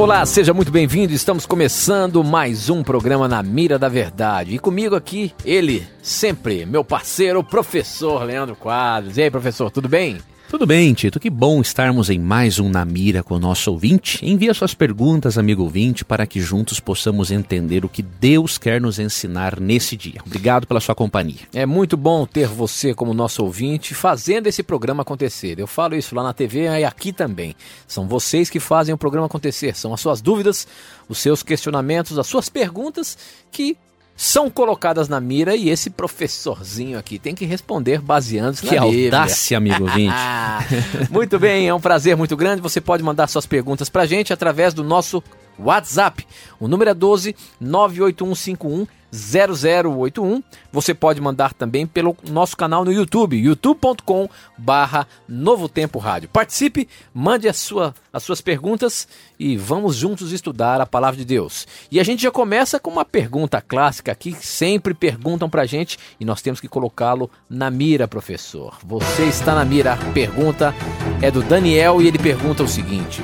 Olá, seja muito bem-vindo. Estamos começando mais um programa na Mira da Verdade. E comigo aqui, ele, sempre, meu parceiro, professor Leandro Quadros. E aí, professor, tudo bem? Tudo bem, Tito. Que bom estarmos em mais um Na Mira com o nosso ouvinte. Envie suas perguntas, amigo ouvinte, para que juntos possamos entender o que Deus quer nos ensinar nesse dia. Obrigado pela sua companhia. É muito bom ter você como nosso ouvinte fazendo esse programa acontecer. Eu falo isso lá na TV e aqui também. São vocês que fazem o programa acontecer. São as suas dúvidas, os seus questionamentos, as suas perguntas que são colocadas na mira e esse professorzinho aqui tem que responder baseando-se na Que audácia, amigo ouvinte. muito bem, é um prazer muito grande. Você pode mandar suas perguntas pra gente através do nosso WhatsApp. O número é 12 98151 0081. Você pode mandar também pelo nosso canal no YouTube, youtube.com barra Novo Tempo Rádio. Participe, mande a sua, as suas perguntas e vamos juntos estudar a Palavra de Deus. E a gente já começa com uma pergunta clássica aqui, que sempre perguntam pra gente e nós temos que colocá-lo na mira, professor. Você está na mira. A pergunta é do Daniel e ele pergunta o seguinte...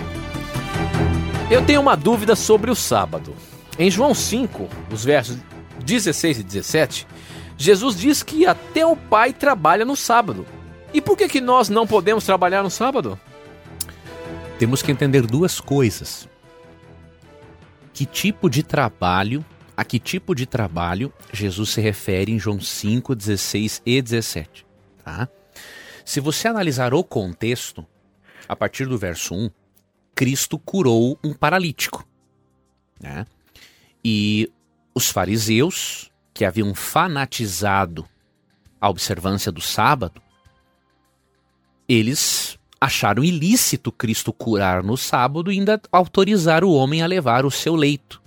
Eu tenho uma dúvida sobre o sábado. Em João 5, os versos 16 e 17, Jesus diz que até o Pai trabalha no sábado. E por que, que nós não podemos trabalhar no sábado? Temos que entender duas coisas. Que tipo de trabalho, a que tipo de trabalho Jesus se refere em João 5, 16 e 17. Tá? Se você analisar o contexto, a partir do verso 1, Cristo curou um paralítico. Né? E os fariseus, que haviam fanatizado a observância do sábado, eles acharam ilícito Cristo curar no sábado e ainda autorizar o homem a levar o seu leito,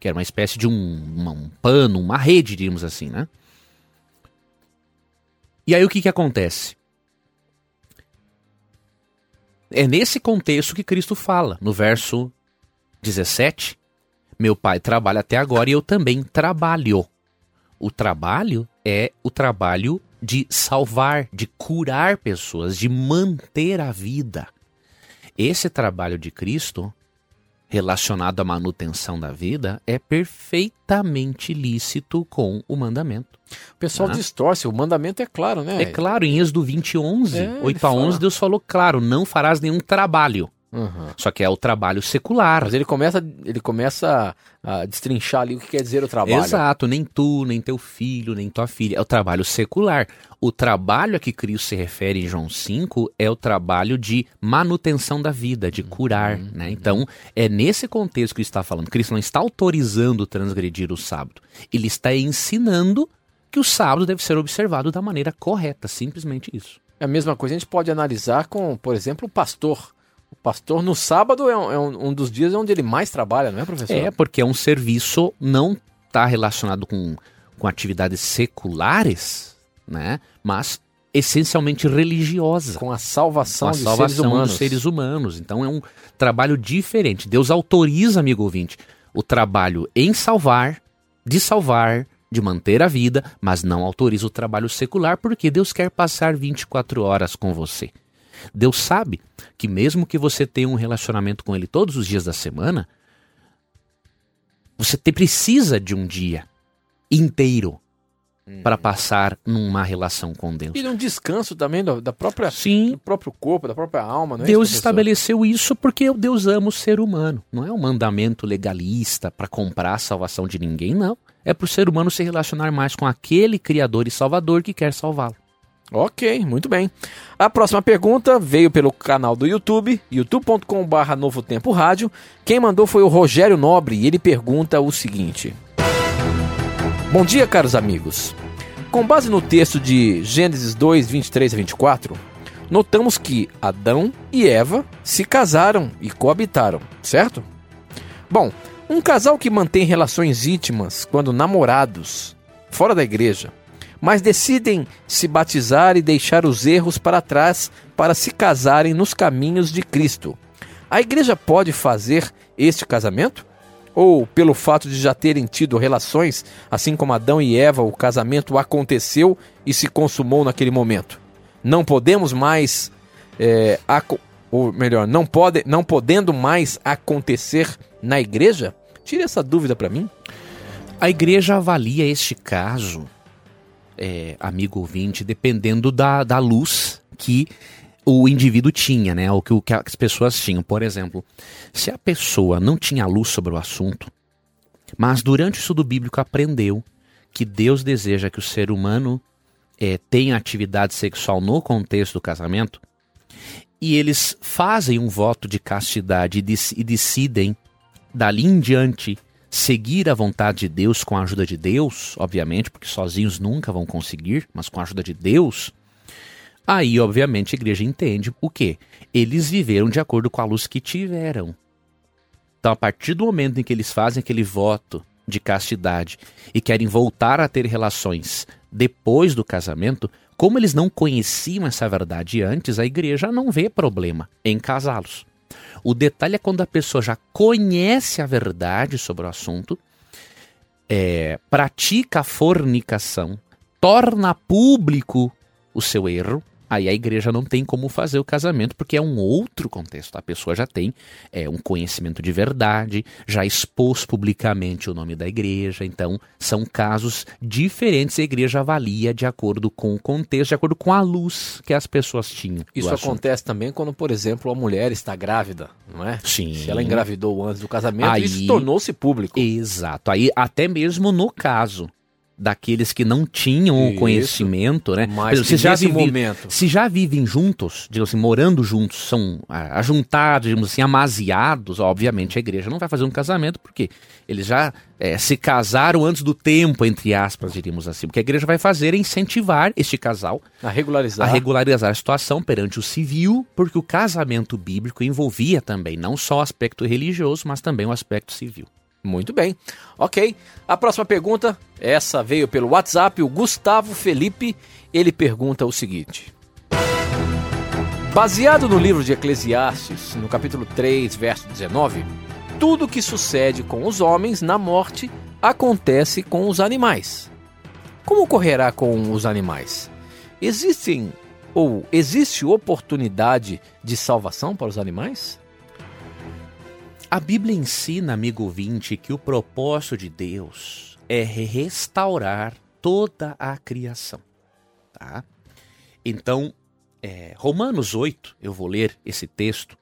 que era uma espécie de um, um pano, uma rede, diríamos assim, né? E aí o que, que acontece? É nesse contexto que Cristo fala, no verso 17: Meu pai trabalha até agora e eu também trabalho. O trabalho é o trabalho de salvar, de curar pessoas, de manter a vida. Esse trabalho de Cristo relacionado à manutenção da vida é perfeitamente lícito com o mandamento. O pessoal ah. distorce, o mandamento é claro, né? É claro, em Êxodo 20, 11, é, 8 a 11, fala. Deus falou claro, não farás nenhum trabalho. Uhum. Só que é o trabalho secular. Mas ele começa, ele começa a destrinchar ali o que quer dizer o trabalho. Exato, nem tu, nem teu filho, nem tua filha. É o trabalho secular. O trabalho a que Cristo se refere em João 5 é o trabalho de manutenção da vida, de curar. Uhum. Né? Então, é nesse contexto que ele está falando. Cristo não está autorizando transgredir o sábado. Ele está ensinando que o sábado deve ser observado da maneira correta. Simplesmente isso. É a mesma coisa a gente pode analisar com, por exemplo, o pastor pastor no sábado é, um, é um, um, dos dias onde ele mais trabalha, não é, professor? É, porque é um serviço não está relacionado com, com atividades seculares, né? Mas essencialmente religiosa. Com a salvação, com a salvação seres humanos. dos seres humanos. Então é um trabalho diferente. Deus autoriza, amigo ouvinte, o trabalho em salvar, de salvar, de manter a vida, mas não autoriza o trabalho secular porque Deus quer passar 24 horas com você. Deus sabe que mesmo que você tenha um relacionamento com Ele todos os dias da semana, você precisa de um dia inteiro hum. para passar numa relação com Deus. E um descanso também da própria, Sim. do próprio corpo, da própria alma. Não é Deus isso, estabeleceu isso porque Deus ama o ser humano. Não é um mandamento legalista para comprar a salvação de ninguém, não. É para o ser humano se relacionar mais com aquele Criador e Salvador que quer salvá-lo. Ok, muito bem. A próxima pergunta veio pelo canal do YouTube, youtube.com.br Novo Tempo Rádio. Quem mandou foi o Rogério Nobre e ele pergunta o seguinte: Bom dia, caros amigos. Com base no texto de Gênesis 2, 23 a 24, notamos que Adão e Eva se casaram e coabitaram, certo? Bom, um casal que mantém relações íntimas quando namorados fora da igreja, mas decidem se batizar e deixar os erros para trás para se casarem nos caminhos de Cristo. A igreja pode fazer este casamento? Ou, pelo fato de já terem tido relações, assim como Adão e Eva, o casamento aconteceu e se consumou naquele momento? Não podemos mais, é, ou melhor, não, pode, não podendo mais acontecer na igreja? Tire essa dúvida para mim. A igreja avalia este caso, é, amigo ouvinte, dependendo da, da luz que o indivíduo tinha, né? O que, o que as pessoas tinham. Por exemplo, se a pessoa não tinha luz sobre o assunto, mas durante o estudo bíblico aprendeu que Deus deseja que o ser humano é, tenha atividade sexual no contexto do casamento, e eles fazem um voto de castidade e, e decidem, dali em diante, seguir a vontade de Deus com a ajuda de Deus, obviamente, porque sozinhos nunca vão conseguir, mas com a ajuda de Deus, Aí, obviamente, a igreja entende o quê? Eles viveram de acordo com a luz que tiveram. Então, a partir do momento em que eles fazem aquele voto de castidade e querem voltar a ter relações depois do casamento, como eles não conheciam essa verdade antes, a igreja não vê problema em casá-los. O detalhe é quando a pessoa já conhece a verdade sobre o assunto, é, pratica a fornicação, torna público o seu erro, Aí a igreja não tem como fazer o casamento porque é um outro contexto. A pessoa já tem é, um conhecimento de verdade, já expôs publicamente o nome da igreja. Então, são casos diferentes. A igreja avalia de acordo com o contexto, de acordo com a luz que as pessoas tinham. Isso acontece também quando, por exemplo, a mulher está grávida, não é? Sim. Se ela engravidou antes do casamento, Aí, isso tornou-se público. Exato. Aí, até mesmo no caso daqueles que não tinham o conhecimento, né? Mas se já vive, momento. se já vivem juntos, digamos assim, morando juntos, são ah, ajuntados, digamos assim, amaziados, obviamente a igreja não vai fazer um casamento porque eles já é, se casaram antes do tempo, entre aspas, diríamos assim. Porque a igreja vai fazer é incentivar este casal a regularizar. a regularizar a situação perante o civil, porque o casamento bíblico envolvia também não só o aspecto religioso, mas também o aspecto civil. Muito bem. Ok. A próxima pergunta, essa veio pelo WhatsApp, o Gustavo Felipe. Ele pergunta o seguinte: Baseado no livro de Eclesiastes, no capítulo 3, verso 19, tudo que sucede com os homens na morte acontece com os animais. Como ocorrerá com os animais? Existem ou existe oportunidade de salvação para os animais? A Bíblia ensina, amigo ouvinte, que o propósito de Deus é restaurar toda a criação. Tá? Então, é, Romanos 8, eu vou ler esse texto,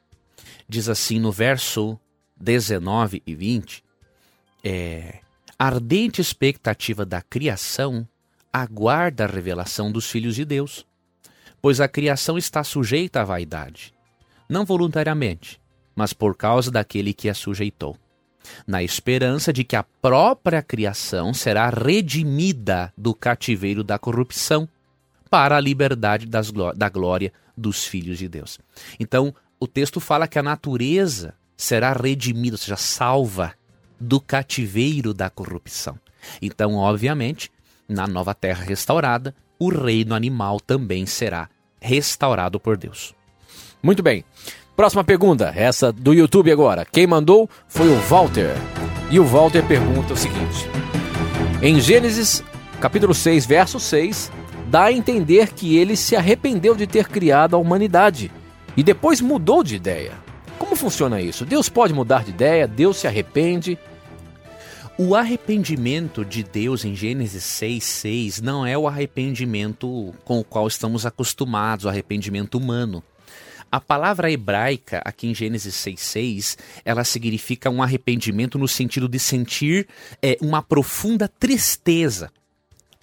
diz assim no verso 19 e 20: é, ardente expectativa da criação aguarda a revelação dos filhos de Deus, pois a criação está sujeita à vaidade, não voluntariamente mas por causa daquele que a sujeitou, na esperança de que a própria criação será redimida do cativeiro da corrupção para a liberdade das, da glória dos filhos de Deus. Então, o texto fala que a natureza será redimida, ou seja, salva do cativeiro da corrupção. Então, obviamente, na nova terra restaurada, o reino animal também será restaurado por Deus. Muito bem. Próxima pergunta, essa do YouTube agora. Quem mandou foi o Walter. E o Walter pergunta o seguinte: Em Gênesis, capítulo 6, verso 6, dá a entender que ele se arrependeu de ter criado a humanidade e depois mudou de ideia. Como funciona isso? Deus pode mudar de ideia? Deus se arrepende? O arrependimento de Deus em Gênesis 6, 6 não é o arrependimento com o qual estamos acostumados, o arrependimento humano. A palavra hebraica, aqui em Gênesis 6,6, ela significa um arrependimento no sentido de sentir é, uma profunda tristeza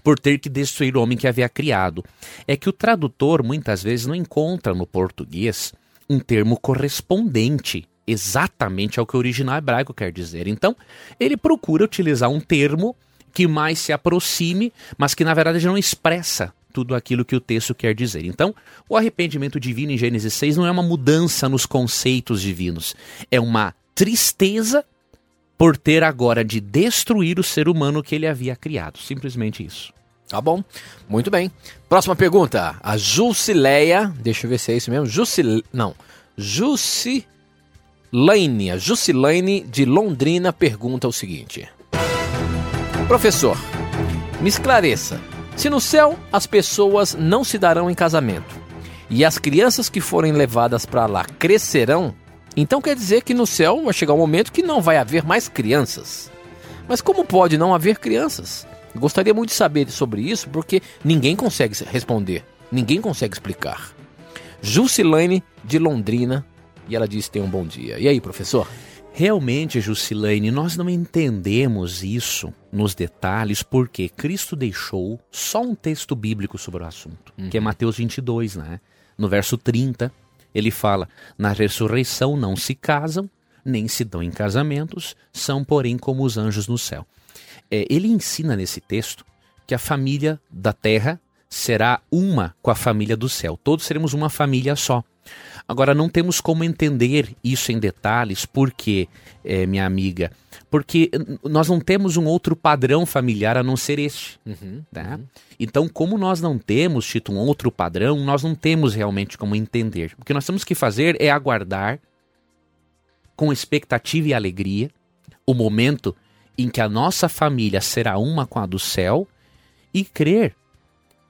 por ter que destruir o homem que havia criado. É que o tradutor muitas vezes não encontra no português um termo correspondente exatamente ao que o original hebraico quer dizer. Então, ele procura utilizar um termo que mais se aproxime, mas que na verdade não expressa tudo aquilo que o texto quer dizer. Então, o arrependimento divino em Gênesis 6 não é uma mudança nos conceitos divinos, é uma tristeza por ter agora de destruir o ser humano que ele havia criado. Simplesmente isso. Tá bom, muito bem. Próxima pergunta. A Jusileia, deixa eu ver se é isso mesmo. Jusil, não, Jusilane, a Jusilane de Londrina pergunta o seguinte: Professor, me esclareça. Se no céu as pessoas não se darão em casamento e as crianças que forem levadas para lá crescerão, então quer dizer que no céu vai chegar um momento que não vai haver mais crianças. Mas como pode não haver crianças? Gostaria muito de saber sobre isso porque ninguém consegue responder, ninguém consegue explicar. Jusilane de Londrina e ela disse: Tem um bom dia. E aí, professor? Realmente, Jusilane, nós não entendemos isso nos detalhes porque Cristo deixou só um texto bíblico sobre o assunto, uhum. que é uhum. Mateus 22, né? No verso 30, ele fala: Na ressurreição não se casam, nem se dão em casamentos, são, porém, como os anjos no céu. É, ele ensina nesse texto que a família da terra será uma com a família do céu. Todos seremos uma família só. Agora, não temos como entender isso em detalhes, porque, é, minha amiga, porque nós não temos um outro padrão familiar a não ser este. Uhum, tá? uhum. Então, como nós não temos, Tito, um outro padrão, nós não temos realmente como entender. O que nós temos que fazer é aguardar com expectativa e alegria o momento em que a nossa família será uma com a do céu e crer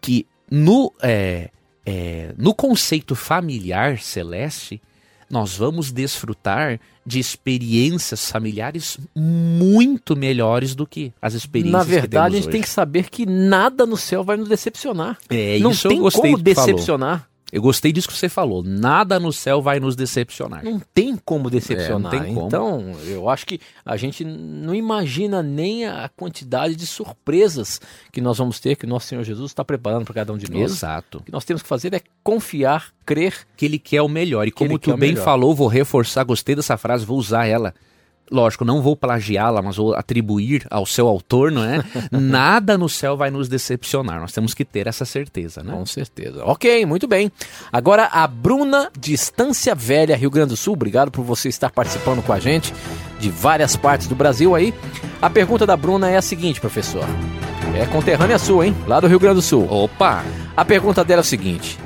que no. É, é, no conceito familiar celeste, nós vamos desfrutar de experiências familiares muito melhores do que as experiências Na verdade, a gente hoje. tem que saber que nada no céu vai nos decepcionar. É, Não isso tem eu gostei como decepcionar. Eu gostei disso que você falou. Nada no céu vai nos decepcionar. Não tem como decepcionar. É, não tem como. Então, eu acho que a gente não imagina nem a quantidade de surpresas que nós vamos ter, que o nosso Senhor Jesus está preparando para cada um de nós. Exato. O que nós temos que fazer é confiar, crer. Que Ele quer o melhor. E como tu bem falou, vou reforçar, gostei dessa frase, vou usar ela lógico, não vou plagiá-la, mas vou atribuir ao seu autor, não é? Nada no céu vai nos decepcionar. Nós temos que ter essa certeza, né? Com certeza. Ok, muito bem. Agora a Bruna de Estância Velha, Rio Grande do Sul. Obrigado por você estar participando com a gente de várias partes do Brasil aí. A pergunta da Bruna é a seguinte, professor. É conterrânea sua, hein? Lá do Rio Grande do Sul. Opa! A pergunta dela é o seguinte: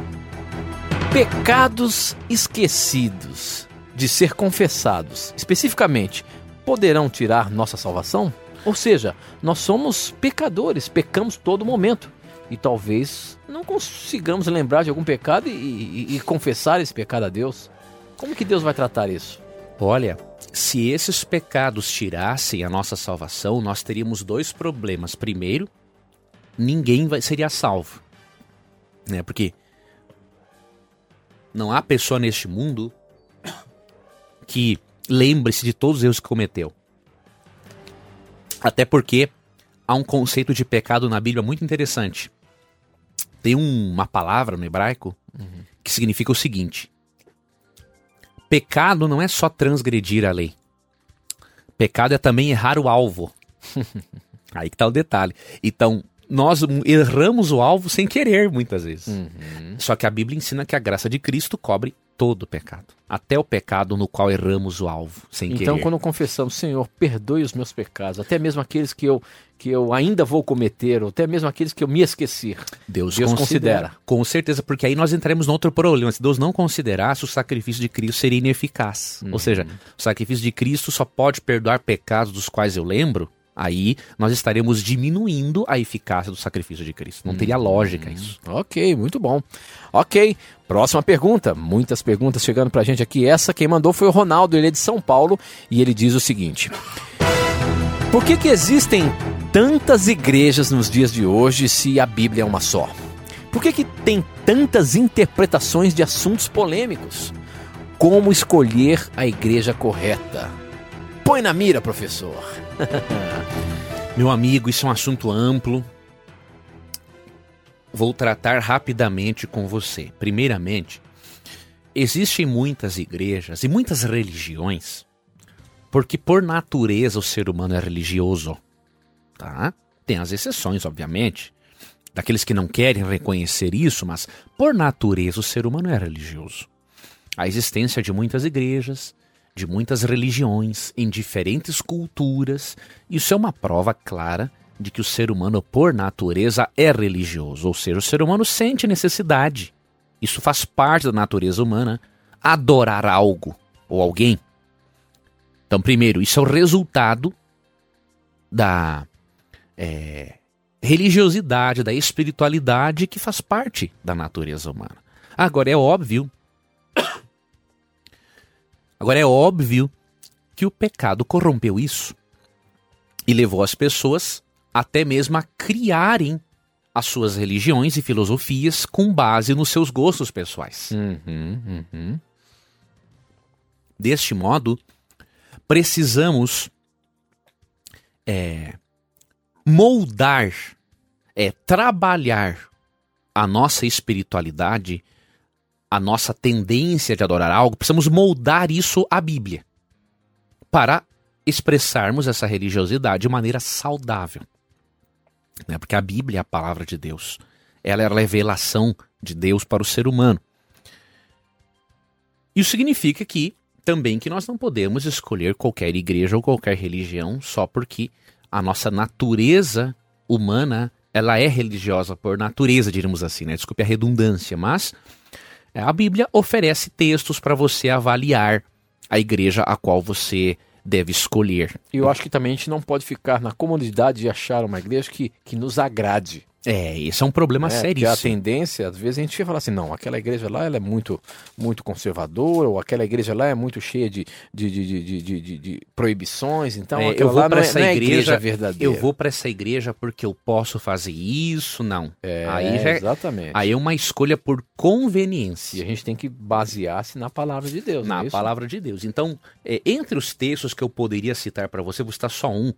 Pecados esquecidos de ser confessados, especificamente, poderão tirar nossa salvação? Ou seja, nós somos pecadores, pecamos todo momento. E talvez não consigamos lembrar de algum pecado e, e, e confessar esse pecado a Deus. Como que Deus vai tratar isso? Olha, se esses pecados tirassem a nossa salvação, nós teríamos dois problemas. Primeiro, ninguém vai, seria salvo. Né? Porque não há pessoa neste mundo que lembre-se de todos os erros que cometeu. Até porque há um conceito de pecado na Bíblia muito interessante. Tem uma palavra no hebraico uhum. que significa o seguinte: pecado não é só transgredir a lei. Pecado é também errar o alvo. Aí que tá o detalhe. Então, nós erramos o alvo sem querer, muitas vezes. Uhum. Só que a Bíblia ensina que a graça de Cristo cobre todo pecado. Até o pecado no qual erramos o alvo, sem então, querer. Então, quando confessamos, Senhor, perdoe os meus pecados, até mesmo aqueles que eu, que eu ainda vou cometer, ou até mesmo aqueles que eu me esqueci. Deus, Deus considera. considera. Com certeza, porque aí nós entraremos no outro problema. Se Deus não considerasse, o sacrifício de Cristo seria ineficaz. Uhum. Ou seja, o sacrifício de Cristo só pode perdoar pecados dos quais eu lembro aí nós estaremos diminuindo a eficácia do sacrifício de Cristo. Não teria lógica isso. Ok, muito bom. Ok, próxima pergunta. Muitas perguntas chegando pra gente aqui. Essa quem mandou foi o Ronaldo, ele é de São Paulo e ele diz o seguinte: Por que, que existem tantas igrejas nos dias de hoje se a Bíblia é uma só? Por que, que tem tantas interpretações de assuntos polêmicos? Como escolher a igreja correta? Põe na mira, professor. Meu amigo, isso é um assunto amplo. Vou tratar rapidamente com você. Primeiramente, existem muitas igrejas e muitas religiões, porque por natureza o ser humano é religioso, tá? Tem as exceções, obviamente, daqueles que não querem reconhecer isso, mas por natureza o ser humano é religioso. A existência de muitas igrejas, de muitas religiões, em diferentes culturas. Isso é uma prova clara de que o ser humano, por natureza, é religioso. Ou seja, o ser humano sente necessidade. Isso faz parte da natureza humana. Adorar algo ou alguém. Então, primeiro, isso é o resultado da é, religiosidade, da espiritualidade que faz parte da natureza humana. Agora, é óbvio Agora é óbvio que o pecado corrompeu isso e levou as pessoas até mesmo a criarem as suas religiões e filosofias com base nos seus gostos pessoais. Uhum, uhum. Deste modo, precisamos é, moldar, é, trabalhar a nossa espiritualidade a nossa tendência de adorar algo, precisamos moldar isso à Bíblia para expressarmos essa religiosidade de maneira saudável. Né? Porque a Bíblia é a palavra de Deus. Ela é a revelação de Deus para o ser humano. Isso significa que também que nós não podemos escolher qualquer igreja ou qualquer religião só porque a nossa natureza humana ela é religiosa por natureza, diríamos assim, né? Desculpe a redundância, mas é, a Bíblia oferece textos para você avaliar a igreja a qual você deve escolher. Eu acho que também a gente não pode ficar na comodidade de achar uma igreja que, que nos agrade. É, esse é um problema é, seríssimo. a tendência, às vezes, a gente fala assim, não, aquela igreja lá ela é muito, muito conservadora, ou aquela igreja lá é muito cheia de, de, de, de, de, de proibições, então é, eu vou para essa é, igreja, igreja, verdadeira. Eu vou para essa igreja porque eu posso fazer isso, não. É, aí já, exatamente. Aí é uma escolha por conveniência. E a gente tem que basear-se na palavra de Deus. Na é palavra de Deus. Então, é, entre os textos que eu poderia citar para você, vou citar só um,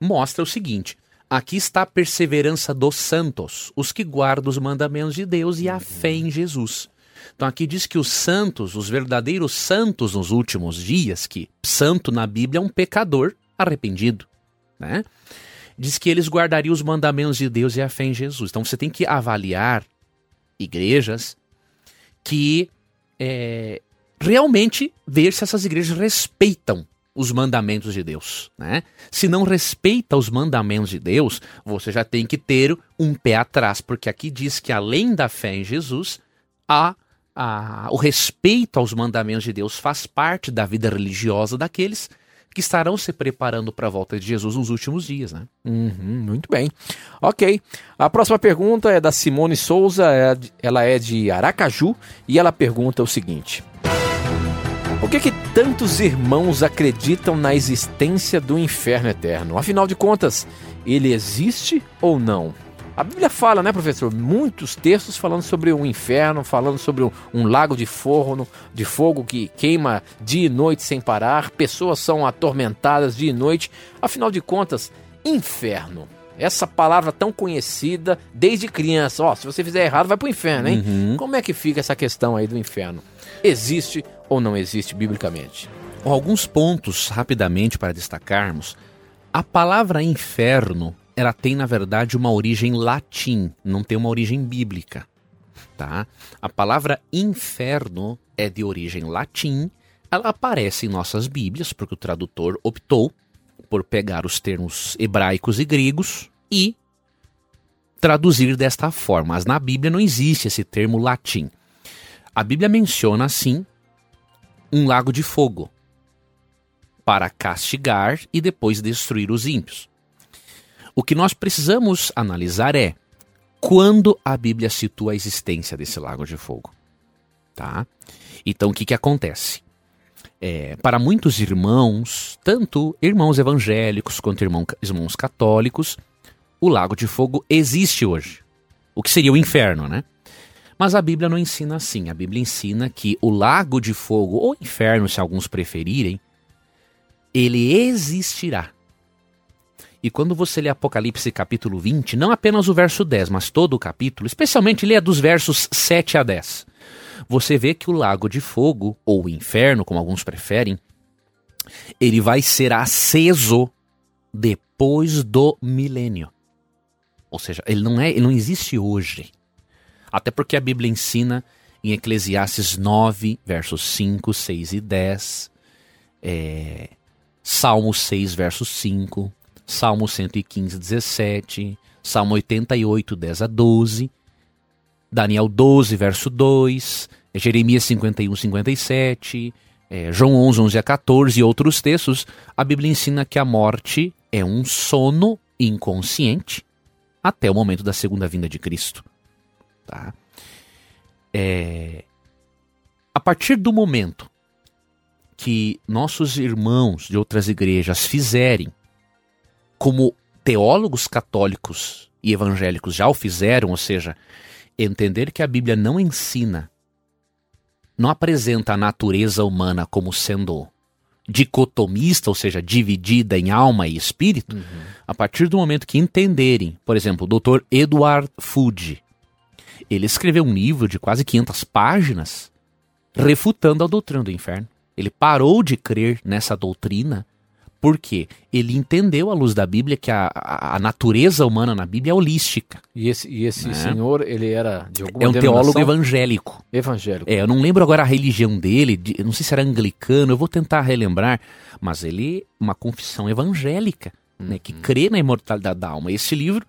mostra o seguinte Aqui está a perseverança dos santos, os que guardam os mandamentos de Deus e a fé em Jesus. Então aqui diz que os santos, os verdadeiros santos nos últimos dias, que santo na Bíblia é um pecador arrependido, né? Diz que eles guardariam os mandamentos de Deus e a fé em Jesus. Então você tem que avaliar igrejas que é, realmente ver se essas igrejas respeitam os mandamentos de Deus, né? Se não respeita os mandamentos de Deus, você já tem que ter um pé atrás, porque aqui diz que além da fé em Jesus, o respeito aos mandamentos de Deus faz parte da vida religiosa daqueles que estarão se preparando para a volta de Jesus nos últimos dias, né? Uhum, muito bem. Ok. A próxima pergunta é da Simone Souza, é ela é de Aracaju e ela pergunta o seguinte: por que, que tantos irmãos acreditam na existência do inferno eterno? Afinal de contas, ele existe ou não? A Bíblia fala, né, professor? Muitos textos falando sobre o um inferno, falando sobre um, um, lago de forno, de fogo que queima dia e noite sem parar, pessoas são atormentadas dia e noite. Afinal de contas, inferno. Essa palavra tão conhecida desde criança. Ó, se você fizer errado, vai pro inferno, hein? Uhum. Como é que fica essa questão aí do inferno? Existe ou não existe biblicamente? Alguns pontos rapidamente para destacarmos. A palavra inferno, ela tem na verdade uma origem latim, não tem uma origem bíblica, tá? A palavra inferno é de origem latim, ela aparece em nossas Bíblias porque o tradutor optou por pegar os termos hebraicos e gregos e traduzir desta forma. Mas na Bíblia não existe esse termo latim. A Bíblia menciona assim um lago de fogo para castigar e depois destruir os ímpios. O que nós precisamos analisar é quando a Bíblia situa a existência desse lago de fogo. Tá? Então o que, que acontece? É, para muitos irmãos, tanto irmãos evangélicos quanto irmão, irmãos católicos, o lago de fogo existe hoje. O que seria o inferno, né? Mas a Bíblia não ensina assim. A Bíblia ensina que o lago de fogo, ou inferno, se alguns preferirem, ele existirá. E quando você lê Apocalipse capítulo 20, não apenas o verso 10, mas todo o capítulo, especialmente lê dos versos 7 a 10, você vê que o lago de fogo, ou inferno, como alguns preferem, ele vai ser aceso depois do milênio. Ou seja, ele não é, ele não existe hoje. Até porque a Bíblia ensina em Eclesiastes 9, versos 5, 6 e 10, é, Salmo 6, verso 5, Salmo 115, 17, Salmo 88, 10 a 12, Daniel 12, verso 2, Jeremias 51, 57, é, João 11, 11 a 14 e outros textos, a Bíblia ensina que a morte é um sono inconsciente até o momento da segunda vinda de Cristo. Tá? É, a partir do momento que nossos irmãos de outras igrejas fizerem, como teólogos católicos e evangélicos já o fizeram, ou seja, entender que a Bíblia não ensina não apresenta a natureza humana como sendo dicotomista, ou seja, dividida em alma e espírito, uhum. a partir do momento que entenderem, por exemplo, o Dr. Edward Fudge, ele escreveu um livro de quase 500 páginas refutando a doutrina do inferno. Ele parou de crer nessa doutrina porque ele entendeu à luz da Bíblia que a, a, a natureza humana na Bíblia é holística. E esse, e esse né? senhor, ele era de alguma É um teólogo evangélico. Evangélico. É, eu não lembro agora a religião dele, de, não sei se era anglicano, eu vou tentar relembrar, mas ele uma confissão evangélica, né, que uhum. crê na imortalidade da alma. Esse livro,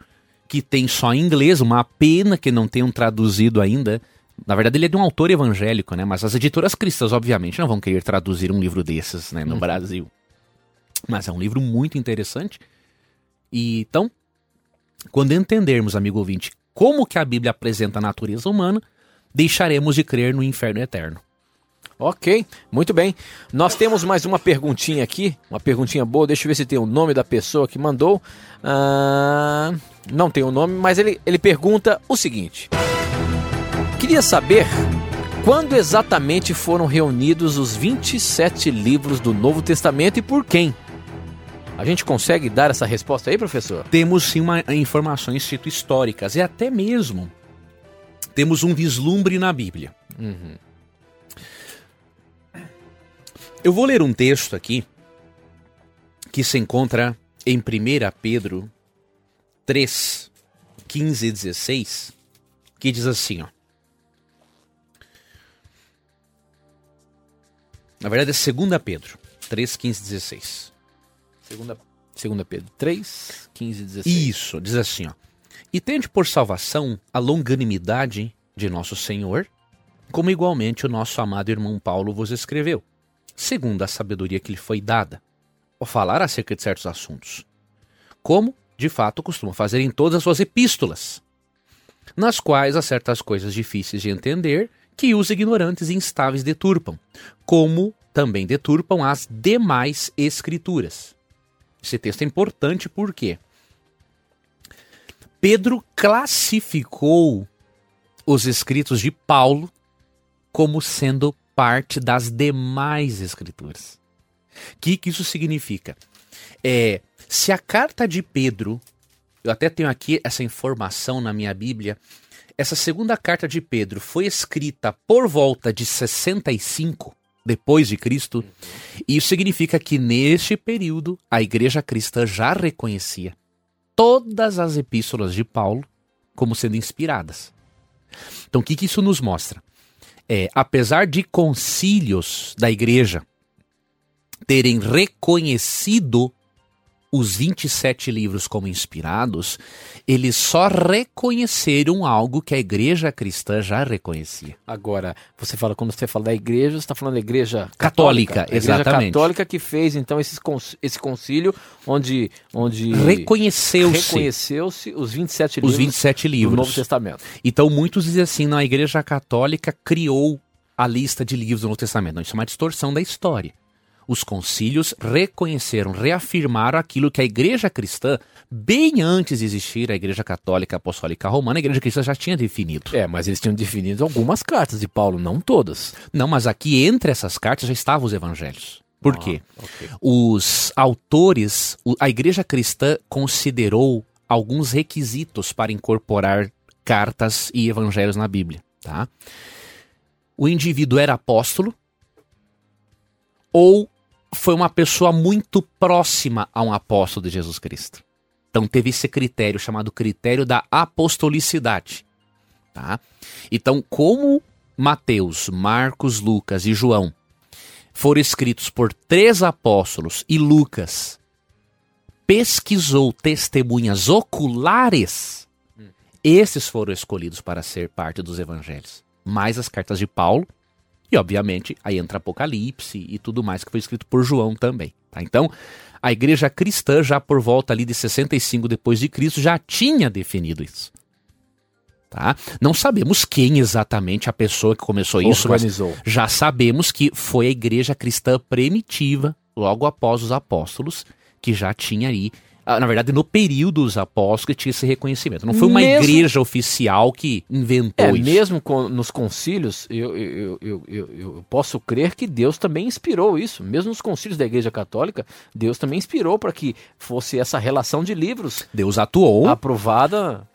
que tem só em inglês, uma pena que não tenham traduzido ainda, na verdade, ele é de um autor evangélico, né? Mas as editoras cristãs, obviamente, não vão querer traduzir um livro desses né, no uhum. Brasil. Mas é um livro muito interessante. E então, quando entendermos, amigo ouvinte, como que a Bíblia apresenta a natureza humana, deixaremos de crer no inferno eterno. Ok, muito bem. Nós temos mais uma perguntinha aqui, uma perguntinha boa. Deixa eu ver se tem o nome da pessoa que mandou. Ah, não tem o nome, mas ele, ele pergunta o seguinte: Queria saber quando exatamente foram reunidos os 27 livros do Novo Testamento e por quem? A gente consegue dar essa resposta aí, professor? Temos sim uma, informações cito históricas e até mesmo temos um vislumbre na Bíblia. Uhum. Eu vou ler um texto aqui que se encontra em 1 Pedro 3, 15 e 16, que diz assim, ó. Na verdade é 2 Pedro 3, 15 e 16. Segunda, segunda Pedro 3, 15 e 16. Isso, diz assim, ó. E tende por salvação a longanimidade de nosso Senhor, como igualmente o nosso amado irmão Paulo vos escreveu, segundo a sabedoria que lhe foi dada, ao falar acerca de certos assuntos, como, de fato, costuma fazer em todas as suas epístolas, nas quais há certas coisas difíceis de entender que os ignorantes e instáveis deturpam, como também deturpam as demais escrituras esse texto é importante porque Pedro classificou os escritos de Paulo como sendo parte das demais escrituras. O que, que isso significa? É, se a carta de Pedro, eu até tenho aqui essa informação na minha Bíblia, essa segunda carta de Pedro foi escrita por volta de 65, depois de Cristo. Isso significa que neste período a igreja cristã já reconhecia todas as epístolas de Paulo como sendo inspiradas. Então o que, que isso nos mostra? É, apesar de concílios da igreja terem reconhecido os 27 livros como inspirados, eles só reconheceram algo que a igreja cristã já reconhecia. Agora, você fala, quando você fala da igreja, você está falando da igreja católica. católica exatamente. A igreja católica que fez, então, esse, esse concílio onde... onde reconheceu-se reconheceu os 27 livros, os 27 livros do Novo Testamento. Então, muitos dizem assim, não, a igreja católica criou a lista de livros do Novo Testamento. Não, isso é uma distorção da história os concílios reconheceram, reafirmaram aquilo que a igreja cristã, bem antes de existir a igreja católica apostólica romana, a igreja cristã já tinha definido. É, mas eles tinham definido algumas cartas de Paulo, não todas. Não, mas aqui entre essas cartas já estavam os evangelhos. Por ah, quê? Okay. Os autores, a igreja cristã considerou alguns requisitos para incorporar cartas e evangelhos na Bíblia, tá? O indivíduo era apóstolo ou foi uma pessoa muito próxima a um apóstolo de Jesus Cristo. Então teve esse critério chamado critério da apostolicidade. Tá? Então, como Mateus, Marcos, Lucas e João foram escritos por três apóstolos e Lucas pesquisou testemunhas oculares, esses foram escolhidos para ser parte dos evangelhos. Mais as cartas de Paulo e, obviamente, aí entra Apocalipse e tudo mais que foi escrito por João também. Tá? Então, a igreja cristã, já por volta ali de 65 depois de Cristo, já tinha definido isso. Tá? Não sabemos quem exatamente a pessoa que começou isso, Organizou. mas já sabemos que foi a igreja cristã primitiva, logo após os apóstolos, que já tinha aí na verdade, no período dos apóstolos tinha esse reconhecimento. Não foi uma Mesmo- igreja oficial que inventou É, isso. mesmo com- nos concílios, eu, eu, eu, eu, posso crer que Deus também inspirou isso. Mesmo nos concílios da Igreja Católica, Deus também inspirou para que fosse essa relação de livros Deus atuou, aprovada.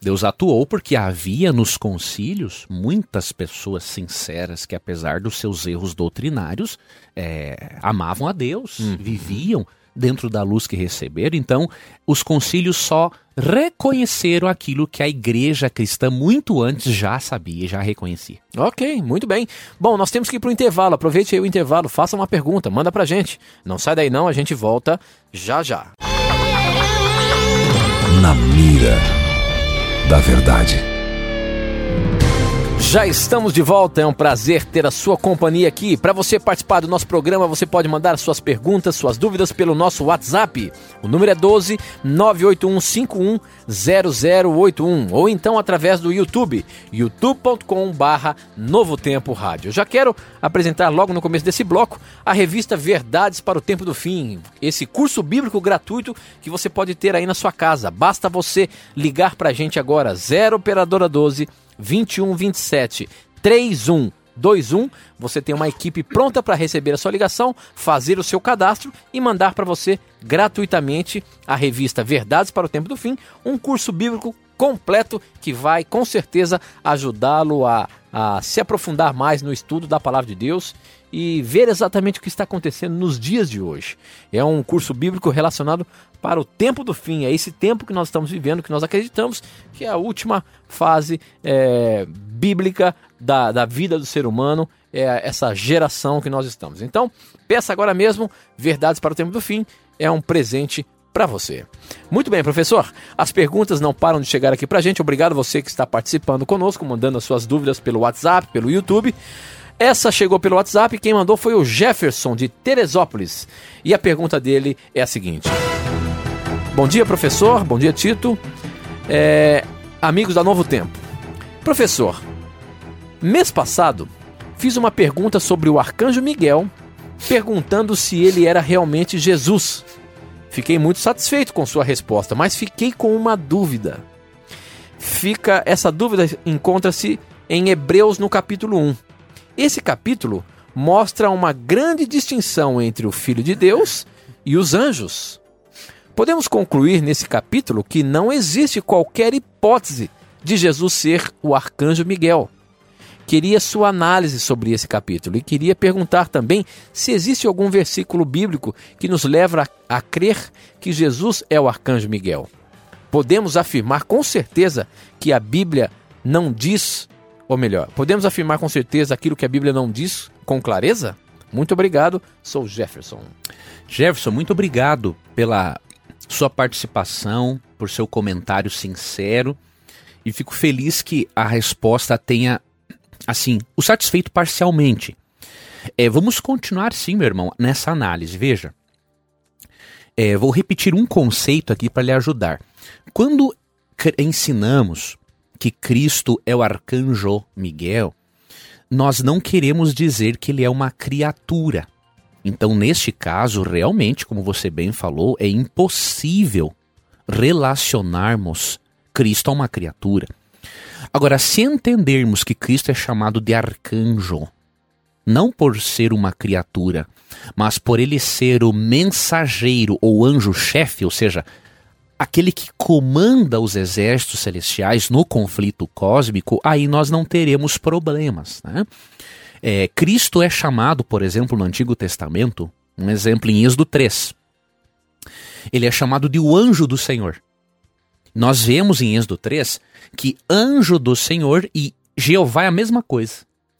Deus atuou porque havia nos concílios muitas pessoas sinceras que, apesar dos seus erros doutrinários, é, amavam a Deus, viviam dentro da luz que receberam. Então, os concílios só reconheceram aquilo que a igreja cristã muito antes já sabia, já reconhecia. Ok, muito bem. Bom, nós temos que ir para o intervalo. Aproveite aí o intervalo, faça uma pergunta, manda pra gente. Não sai daí não, a gente volta já já. Na mira da verdade. Já estamos de volta, é um prazer ter a sua companhia aqui. Para você participar do nosso programa, você pode mandar suas perguntas, suas dúvidas pelo nosso WhatsApp. O número é 12 98151 0081 ou então através do YouTube, youtube.com/barra Novo Tempo Rádio. Eu já quero apresentar logo no começo desse bloco a revista Verdades para o Tempo do Fim, esse curso bíblico gratuito que você pode ter aí na sua casa. Basta você ligar para a gente agora, 0 operadora 12 2127 3121. Você tem uma equipe pronta para receber a sua ligação, fazer o seu cadastro e mandar para você gratuitamente a revista Verdades para o Tempo do Fim, um curso bíblico completo que vai com certeza ajudá-lo a, a se aprofundar mais no estudo da palavra de Deus e ver exatamente o que está acontecendo nos dias de hoje. É um curso bíblico relacionado para o tempo do fim, é esse tempo que nós estamos vivendo, que nós acreditamos que é a última fase é, bíblica da, da vida do ser humano, é essa geração que nós estamos. Então, peça agora mesmo Verdades para o Tempo do Fim, é um presente para você. Muito bem, professor. As perguntas não param de chegar aqui para a gente. Obrigado você que está participando conosco, mandando as suas dúvidas pelo WhatsApp, pelo YouTube. Essa chegou pelo WhatsApp, quem mandou foi o Jefferson de Teresópolis. E a pergunta dele é a seguinte: Bom dia, professor. Bom dia, Tito. É, amigos da Novo Tempo. Professor, mês passado fiz uma pergunta sobre o arcanjo Miguel, perguntando se ele era realmente Jesus. Fiquei muito satisfeito com sua resposta, mas fiquei com uma dúvida. Fica essa dúvida encontra-se em Hebreus no capítulo 1. Esse capítulo mostra uma grande distinção entre o Filho de Deus e os anjos. Podemos concluir nesse capítulo que não existe qualquer hipótese de Jesus ser o arcanjo Miguel. Queria sua análise sobre esse capítulo e queria perguntar também se existe algum versículo bíblico que nos leva a, a crer que Jesus é o arcanjo Miguel. Podemos afirmar com certeza que a Bíblia não diz, ou melhor, podemos afirmar com certeza aquilo que a Bíblia não diz com clareza? Muito obrigado, sou Jefferson. Jefferson, muito obrigado pela sua participação, por seu comentário sincero e fico feliz que a resposta tenha, assim, o satisfeito parcialmente. É, vamos continuar sim, meu irmão, nessa análise. Veja, é, vou repetir um conceito aqui para lhe ajudar. Quando ensinamos que Cristo é o arcanjo Miguel, nós não queremos dizer que ele é uma criatura. Então, neste caso, realmente, como você bem falou, é impossível relacionarmos Cristo a uma criatura. Agora, se entendermos que Cristo é chamado de arcanjo, não por ser uma criatura, mas por ele ser o mensageiro ou anjo-chefe, ou seja, aquele que comanda os exércitos celestiais no conflito cósmico, aí nós não teremos problemas. Né? É, Cristo é chamado, por exemplo, no Antigo Testamento, um exemplo em Êxodo 3. Ele é chamado de o anjo do Senhor. Nós vemos em Êxodo 3 que anjo do Senhor e Jeová é a mesma coisa.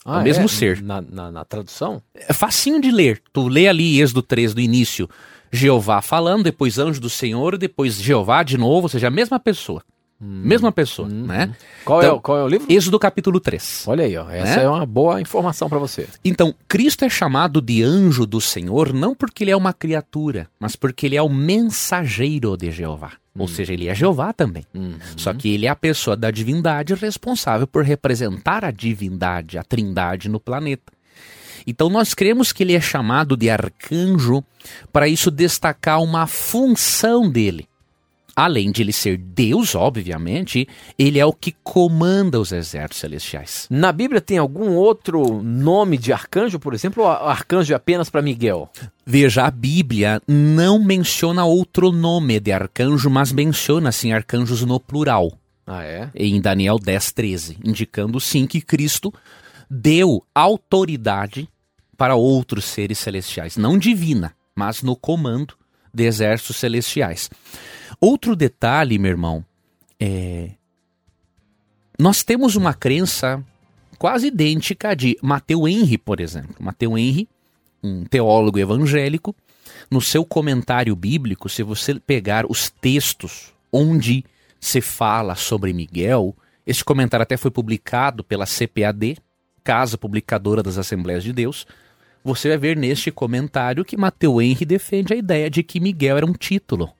é o mesmo é? ser. Na, na, na tradução? É facinho de ler. Tu lê ali Êxodo 3 do início, Jeová falando, depois anjo do Senhor, depois Jeová de novo, ou seja, a mesma pessoa. Mesma pessoa, né? Qual, é, Então, o- qual é o livro? Êxodo capítulo 3. Olha aí, ó. Essa Né? é uma boa informação pra você. Então, Cristo é chamado de anjo do Senhor não porque ele é uma criatura, mas porque ele é o mensageiro de Jeová. Ou seja, ele é Jeová também. Só que ele é a pessoa da divindade responsável por representar a divindade, a trindade no planeta. Então nós cremos que ele é chamado de arcanjo para isso destacar uma função dele. Além de ele ser Deus, obviamente, ele é o que comanda os exércitos celestiais. Na Bíblia tem algum outro nome de arcanjo, por exemplo, ou arcanjo é apenas para Miguel? Veja, a Bíblia não menciona outro nome de arcanjo, mas menciona sim arcanjos no plural, Ah, é? em Daniel 10, 13, indicando sim que Cristo deu autoridade para outros seres celestiais, não divina, mas no comando de exércitos celestiais. Outro detalhe, meu irmão, é. Nós temos uma crença quase idêntica de Mateu Henry, por exemplo. Mateu Henry, um teólogo evangélico, no seu comentário bíblico, se você pegar os textos onde se fala sobre Miguel, este comentário até foi publicado pela CPAD, Casa Publicadora das Assembleias de Deus. Você vai ver neste comentário que Mateu Henry defende a ideia de que Miguel era um título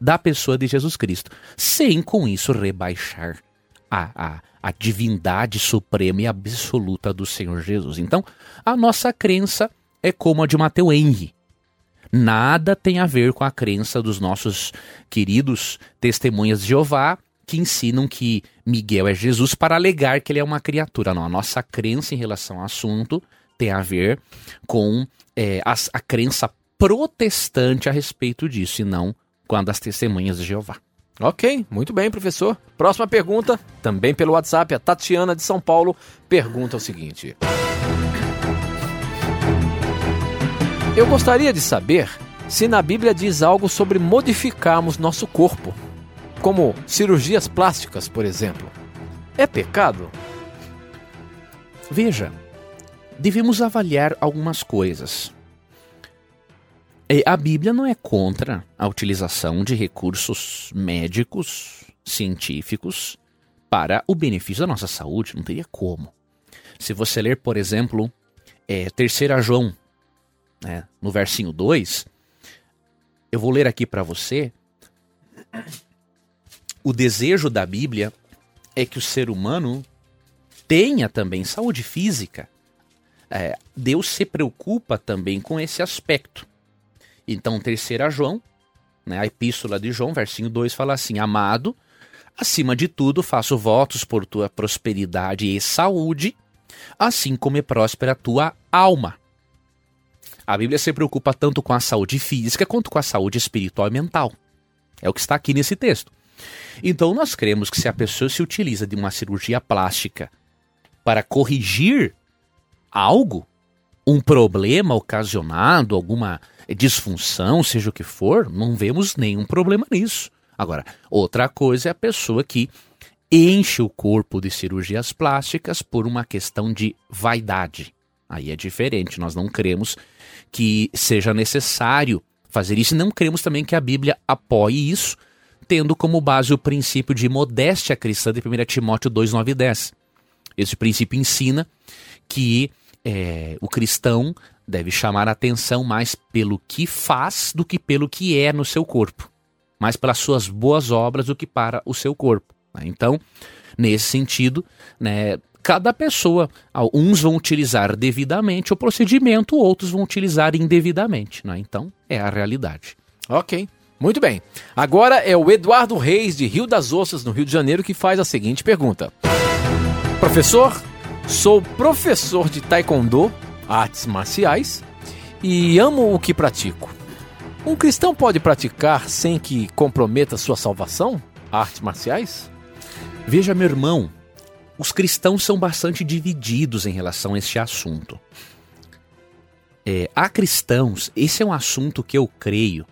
da pessoa de Jesus Cristo, sem com isso rebaixar a, a, a divindade suprema e absoluta do Senhor Jesus. Então, a nossa crença é como a de Mateu Henry. Nada tem a ver com a crença dos nossos queridos testemunhas de Jeová, que ensinam que Miguel é Jesus para alegar que ele é uma criatura. Não, a nossa crença em relação ao assunto tem a ver com é, a, a crença protestante a respeito disso, e não com a das testemunhas de Jeová. Ok, muito bem, professor. Próxima pergunta, também pelo WhatsApp, a Tatiana de São Paulo pergunta o seguinte: Eu gostaria de saber se na Bíblia diz algo sobre modificarmos nosso corpo, como cirurgias plásticas, por exemplo. É pecado? Veja, devemos avaliar algumas coisas. A Bíblia não é contra a utilização de recursos médicos, científicos, para o benefício da nossa saúde, não teria como. Se você ler, por exemplo, é, 3 João, né, no versinho 2, eu vou ler aqui para você. O desejo da Bíblia é que o ser humano tenha também saúde física. É, Deus se preocupa também com esse aspecto. Então, terceira João, né, a epístola de João, versinho 2, fala assim: Amado, acima de tudo faço votos por tua prosperidade e saúde, assim como é próspera a tua alma. A Bíblia se preocupa tanto com a saúde física quanto com a saúde espiritual e mental. É o que está aqui nesse texto. Então, nós cremos que se a pessoa se utiliza de uma cirurgia plástica para corrigir algo, um problema ocasionado, alguma disfunção, seja o que for, não vemos nenhum problema nisso. Agora, outra coisa é a pessoa que enche o corpo de cirurgias plásticas por uma questão de vaidade. Aí é diferente, nós não cremos que seja necessário fazer isso e não cremos também que a Bíblia apoie isso, tendo como base o princípio de modéstia cristã de 1 Timóteo 2, 9 e 10. Esse princípio ensina que é, o cristão deve chamar a atenção mais pelo que faz do que pelo que é no seu corpo, mais pelas suas boas obras do que para o seu corpo. né? Então, nesse sentido, né, cada pessoa, uns vão utilizar devidamente o procedimento, outros vão utilizar indevidamente. Né? Então, é a realidade. Ok, muito bem. Agora é o Eduardo Reis, de Rio das Ostras, no Rio de Janeiro, que faz a seguinte pergunta: Professor, sou professor de Taekwondo, artes marciais, e amo o que pratico. Um cristão pode praticar sem que comprometa sua salvação? Artes marciais? Veja, meu irmão, os cristãos são bastante divididos em relação a este assunto. É, há cristãos, esse é um assunto que eu creio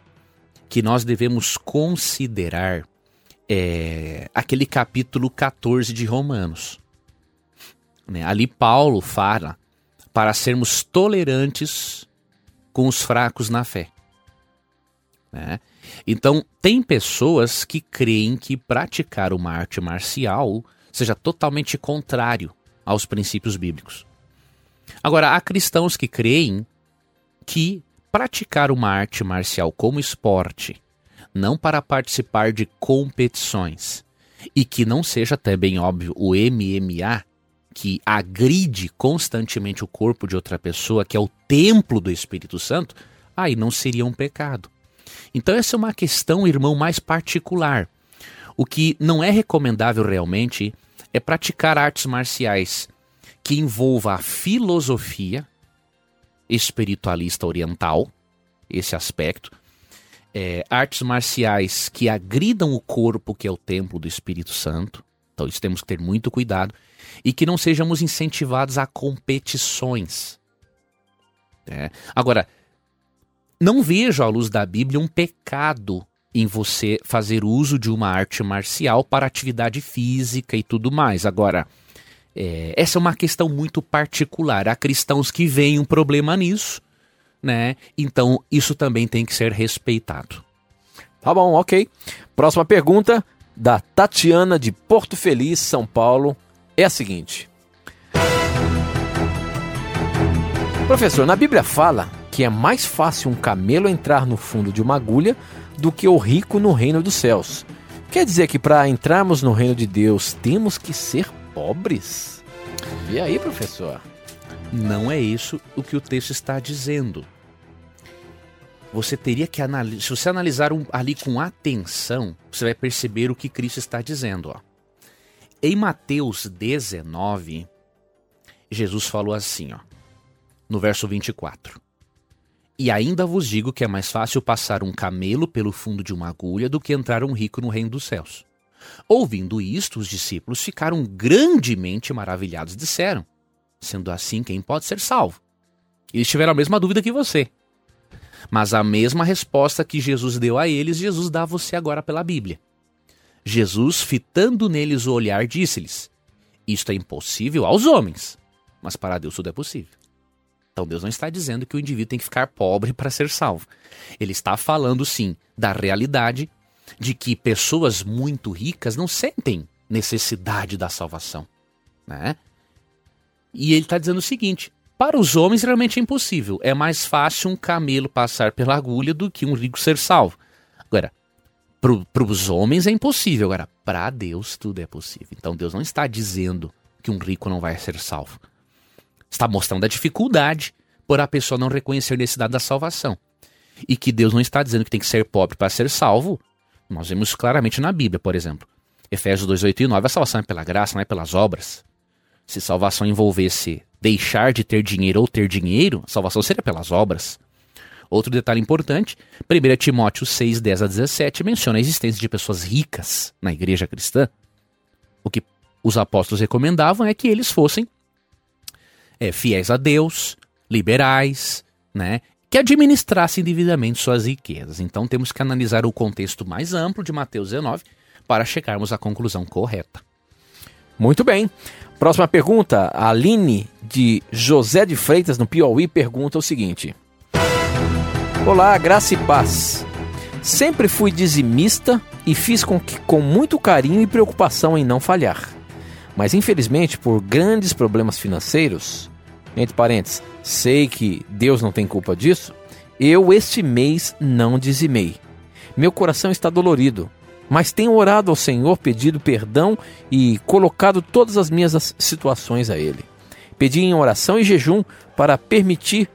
que nós devemos considerar é, aquele capítulo 14 de Romanos. Né? Ali Paulo fala para sermos tolerantes com os fracos na fé. Né? Então, tem pessoas que creem que praticar uma arte marcial seja totalmente contrário aos princípios bíblicos. Agora, há cristãos que creem que praticar uma arte marcial como esporte, não para participar de competições, e que não seja até bem óbvio o MMA, que agride constantemente o corpo de outra pessoa, que é o templo do Espírito Santo, aí não seria um pecado. Então, essa é uma questão, irmão, mais particular. O que não é recomendável realmente é praticar artes marciais que envolva a filosofia espiritualista oriental, esse aspecto, é, artes marciais que agridam o corpo, que é o templo do Espírito Santo. Então, isso temos que ter muito cuidado. E que não sejamos incentivados a competições. É. Agora, não vejo à luz da Bíblia um pecado em você fazer uso de uma arte marcial para atividade física e tudo mais. Agora, é, essa é uma questão muito particular. Há cristãos que veem um problema nisso, né? Então isso também tem que ser respeitado. Tá bom, ok. Próxima pergunta da Tatiana de Porto Feliz, São Paulo, é a seguinte. Professor, na Bíblia fala que é mais fácil um camelo entrar no fundo de uma agulha do que o rico no reino dos céus. Quer dizer que para entrarmos no reino de Deus temos que ser pobres? E aí, professor? Não é isso o que o texto está dizendo. Você teria que analisar. Se você analisar um, ali com atenção, você vai perceber o que Cristo está dizendo. Ó. Em Mateus 19, Jesus falou assim, ó, no verso 24. E ainda vos digo que é mais fácil passar um camelo pelo fundo de uma agulha do que entrar um rico no reino dos céus. Ouvindo isto, os discípulos ficaram grandemente maravilhados e disseram: Sendo assim, quem pode ser salvo? Eles tiveram a mesma dúvida que você. Mas a mesma resposta que Jesus deu a eles, Jesus dá a você agora pela Bíblia. Jesus, fitando neles o olhar, disse-lhes: Isto é impossível aos homens, mas para Deus tudo é possível. Então Deus não está dizendo que o indivíduo tem que ficar pobre para ser salvo. Ele está falando sim da realidade de que pessoas muito ricas não sentem necessidade da salvação, né? E ele está dizendo o seguinte: para os homens realmente é impossível. É mais fácil um camelo passar pela agulha do que um rico ser salvo. Agora, para os homens é impossível. Agora, para Deus tudo é possível. Então Deus não está dizendo que um rico não vai ser salvo está mostrando a dificuldade por a pessoa não reconhecer a necessidade da salvação. E que Deus não está dizendo que tem que ser pobre para ser salvo. Nós vemos claramente na Bíblia, por exemplo. Efésios 2, 8 e 9, a salvação é pela graça, não é pelas obras. Se salvação envolvesse deixar de ter dinheiro ou ter dinheiro, a salvação seria pelas obras. Outro detalhe importante, 1 Timóteo 6, 10 a 17 menciona a existência de pessoas ricas na igreja cristã. O que os apóstolos recomendavam é que eles fossem é, fiéis a Deus, liberais, né? Que administrassem devidamente suas riquezas. Então temos que analisar o contexto mais amplo de Mateus 19 para chegarmos à conclusão correta. Muito bem. Próxima pergunta. A Aline de José de Freitas, no Piauí, pergunta o seguinte: Olá, graça e paz. Sempre fui dizimista e fiz com, que, com muito carinho e preocupação em não falhar. Mas infelizmente, por grandes problemas financeiros, entre parênteses, sei que Deus não tem culpa disso, eu este mês não dizimei. Meu coração está dolorido, mas tenho orado ao Senhor, pedido perdão e colocado todas as minhas situações a Ele. Pedi em oração e jejum para permitir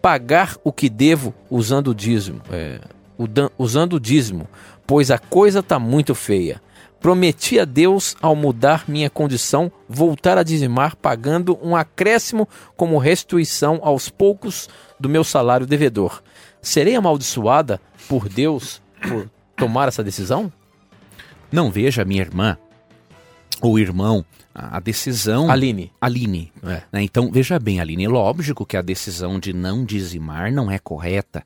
pagar o que devo usando o dízimo, é, usando o dízimo, pois a coisa está muito feia. Prometi a Deus, ao mudar minha condição, voltar a dizimar, pagando um acréscimo como restituição aos poucos do meu salário devedor. Serei amaldiçoada por Deus por tomar essa decisão? Não veja, minha irmã ou irmão, a decisão. Aline. Aline. É. Né? Então, veja bem, Aline, é lógico que a decisão de não dizimar não é correta,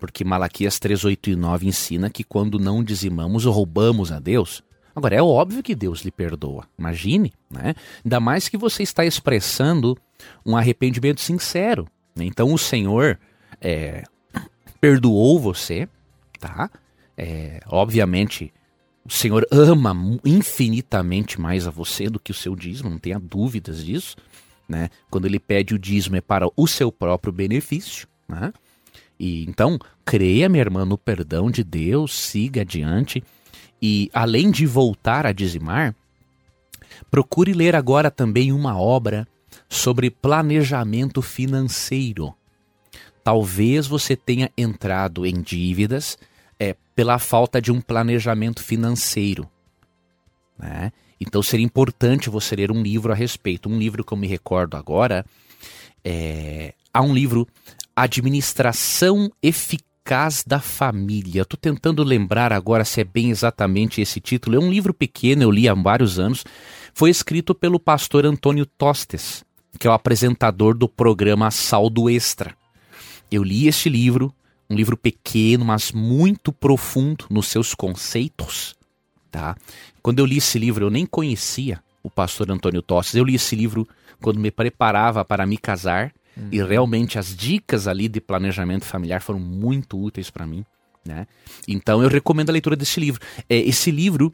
porque Malaquias 3, 8 e 9 ensina que quando não dizimamos, roubamos a Deus. Agora, é óbvio que Deus lhe perdoa. Imagine, né? Ainda mais que você está expressando um arrependimento sincero. Né? Então, o Senhor é, perdoou você, tá? É, obviamente, o Senhor ama infinitamente mais a você do que o seu dízimo, não tenha dúvidas disso. Né? Quando ele pede o dízimo é para o seu próprio benefício. Né? E então, creia, minha irmã, no perdão de Deus, siga adiante. E além de voltar a dizimar, procure ler agora também uma obra sobre planejamento financeiro. Talvez você tenha entrado em dívidas é, pela falta de um planejamento financeiro. Né? Então seria importante você ler um livro a respeito. Um livro que eu me recordo agora é, há um livro Administração Eficaz da Família. Estou tentando lembrar agora se é bem exatamente esse título. É um livro pequeno, eu li há vários anos. Foi escrito pelo pastor Antônio Tostes, que é o apresentador do programa Saldo Extra. Eu li este livro, um livro pequeno, mas muito profundo nos seus conceitos, tá? Quando eu li esse livro, eu nem conhecia o pastor Antônio Tostes. Eu li esse livro quando me preparava para me casar uhum. e realmente as dicas ali de planejamento familiar foram muito úteis para mim, né? Então eu recomendo a leitura desse livro. É, esse livro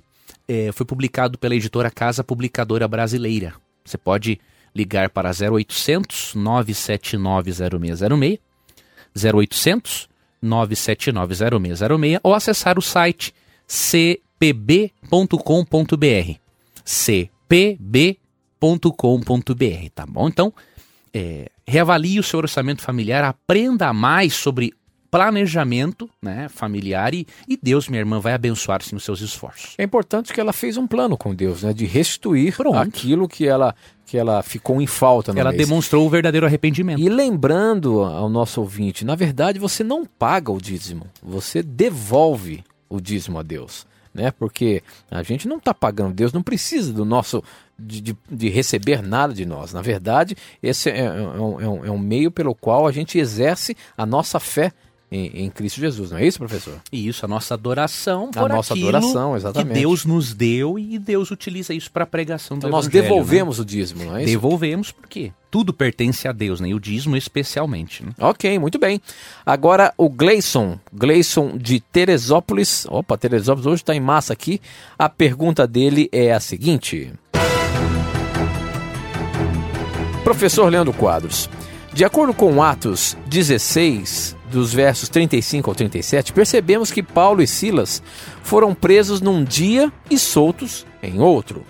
é, foi publicado pela editora Casa Publicadora Brasileira. Você pode ligar para 0800 979 0606 0800 9790606 ou acessar o site cpb.com.br. cpb.com.br, tá bom? Então, é, reavalie o seu orçamento familiar, aprenda mais sobre planejamento né, familiar e, e Deus, minha irmã, vai abençoar sim os seus esforços. É importante que ela fez um plano com Deus, né, de restituir Pronto. aquilo que ela que ela ficou em falta Ela mês. demonstrou o verdadeiro arrependimento. E lembrando ao nosso ouvinte, na verdade você não paga o dízimo, você devolve o dízimo a Deus. Né? Porque a gente não está pagando, Deus não precisa do nosso de, de, de, receber nada de nós. Na verdade, esse é, é, é, um, é um meio pelo qual a gente exerce a nossa fé em, em, Cristo Jesus, não é isso, professor? Isso, a nossa adoração a nossa adoração, exatamente. que Deus nos deu e Deus utiliza isso para a pregação então do nós devolvemos né? o dízimo, não é isso? Devolvemos porque tudo pertence a Deus, né? E o dízimo especialmente. Né? Ok, muito bem. Agora o Gleison, Gleison de Teresópolis. Opa, Teresópolis hoje está em massa aqui. A pergunta dele é a seguinte. Professor Leandro Quadros, de acordo com Atos 16, dos versos 35 ao 37, percebemos que Paulo e Silas foram presos num dia e soltos em outro.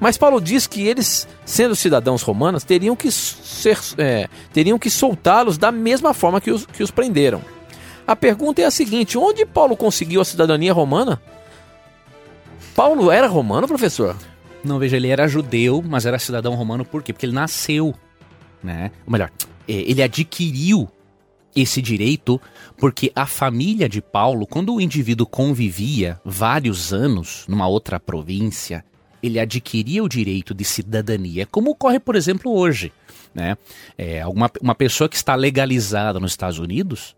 Mas Paulo diz que eles, sendo cidadãos romanos, teriam que, ser, é, teriam que soltá-los da mesma forma que os, que os prenderam. A pergunta é a seguinte: onde Paulo conseguiu a cidadania romana? Paulo era romano, professor? Não, veja, ele era judeu, mas era cidadão romano por quê? Porque ele nasceu, né? Ou melhor, é, ele adquiriu esse direito porque a família de Paulo, quando o indivíduo convivia vários anos numa outra província, ele adquiria o direito de cidadania, como ocorre, por exemplo, hoje. Né? É, alguma, uma pessoa que está legalizada nos Estados Unidos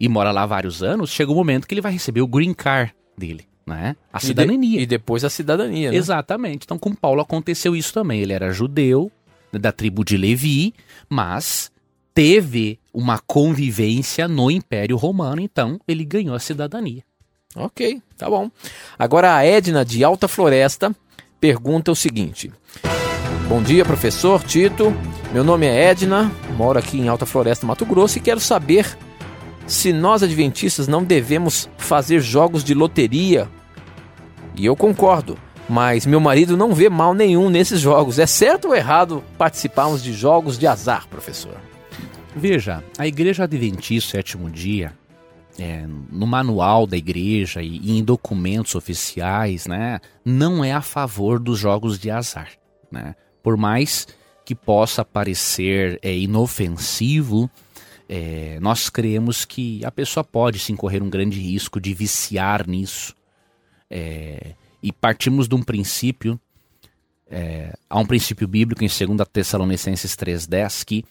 e mora lá vários anos, chega o um momento que ele vai receber o green card dele. Né? A cidadania. E, de, e depois a cidadania. Né? Exatamente. Então, com Paulo aconteceu isso também. Ele era judeu, da tribo de Levi, mas teve uma convivência no Império Romano, então ele ganhou a cidadania. Ok, tá bom. Agora a Edna de Alta Floresta pergunta o seguinte: Bom dia, professor Tito. Meu nome é Edna, moro aqui em Alta Floresta, Mato Grosso, e quero saber se nós adventistas não devemos fazer jogos de loteria. E eu concordo, mas meu marido não vê mal nenhum nesses jogos. É certo ou errado participarmos de jogos de azar, professor? Veja, a Igreja Adventista Sétimo Dia, é, no manual da igreja e, em documentos oficiais, né, não é a favor dos jogos de azar. Né? Por mais que possa parecer é, inofensivo, é, nós cremos que a pessoa pode sim correr um grande risco de viciar nisso. É, e partimos de um princípio, é, há um princípio bíblico em 2 Tessalonicenses 3,10 que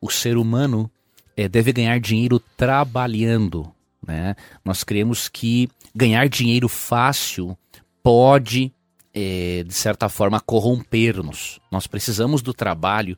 o ser humano é, deve ganhar dinheiro trabalhando. Né? Nós cremos que ganhar dinheiro fácil pode é, de certa forma, corromper-nos. Nós precisamos do trabalho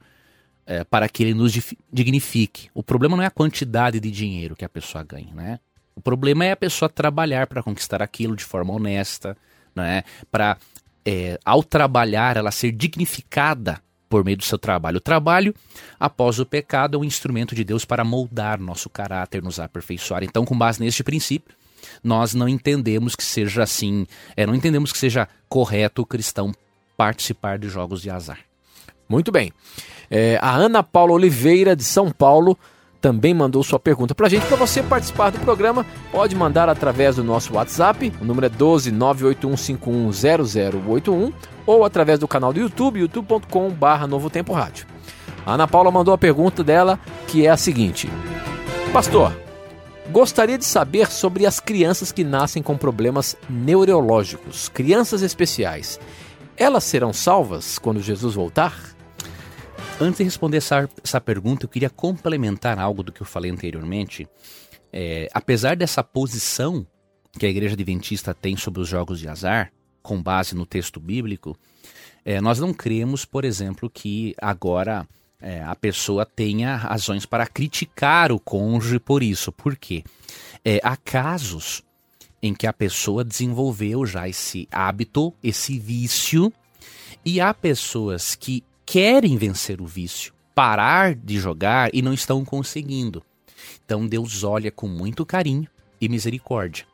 é, para que ele nos dignifique. O problema não é a quantidade de dinheiro que a pessoa ganha, né? O problema é a pessoa trabalhar para conquistar aquilo de forma honesta, né? Para é, ao trabalhar ela ser dignificada por meio do seu trabalho. O trabalho, após o pecado, é um instrumento de Deus para moldar nosso caráter, nos aperfeiçoar. Então, com base neste princípio, nós não entendemos que seja assim, é, não entendemos que seja correto o cristão participar de jogos de azar. Muito bem. É, a Ana Paula Oliveira, de São Paulo, também mandou sua pergunta para a gente. Para você participar do programa, pode mandar através do nosso WhatsApp, o número é 12 981510081, ou através do canal do YouTube, youtube.com.br Novo Tempo Rádio. A Ana Paula mandou a pergunta dela, que é a seguinte: Pastor, Gostaria de saber sobre as crianças que nascem com problemas neurológicos, crianças especiais. Elas serão salvas quando Jesus voltar? Antes de responder essa, essa pergunta, eu queria complementar algo do que eu falei anteriormente. É, apesar dessa posição que a Igreja Adventista tem sobre os jogos de azar, com base no texto bíblico, é, nós não cremos, por exemplo, que agora é, a pessoa tenha razões para criticar o cônjuge por isso. Por quê? É, há casos em que a pessoa desenvolveu já esse hábito, esse vício, e há pessoas que querem vencer o vício, parar de jogar e não estão conseguindo. Então Deus olha com muito carinho e misericórdia.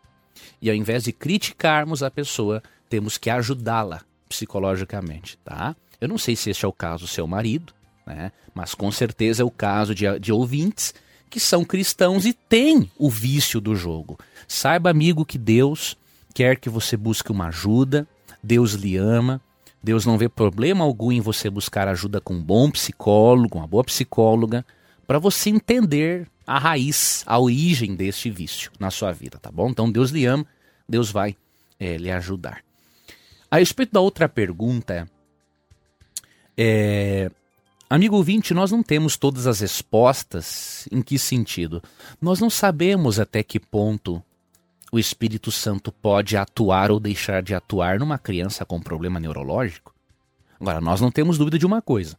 E ao invés de criticarmos a pessoa, temos que ajudá-la psicologicamente, tá? Eu não sei se este é o caso do seu marido, né? Mas com certeza é o caso de, de ouvintes que são cristãos e têm o vício do jogo. Saiba, amigo, que Deus quer que você busque uma ajuda, Deus lhe ama, Deus não vê problema algum em você buscar ajuda com um bom psicólogo, uma boa psicóloga, para você entender a raiz, a origem deste vício na sua vida, tá bom? Então Deus lhe ama, Deus vai é, lhe ajudar. A respeito da outra pergunta, é, Amigo ouvinte, nós não temos todas as respostas. Em que sentido? Nós não sabemos até que ponto o Espírito Santo pode atuar ou deixar de atuar numa criança com problema neurológico. Agora, nós não temos dúvida de uma coisa: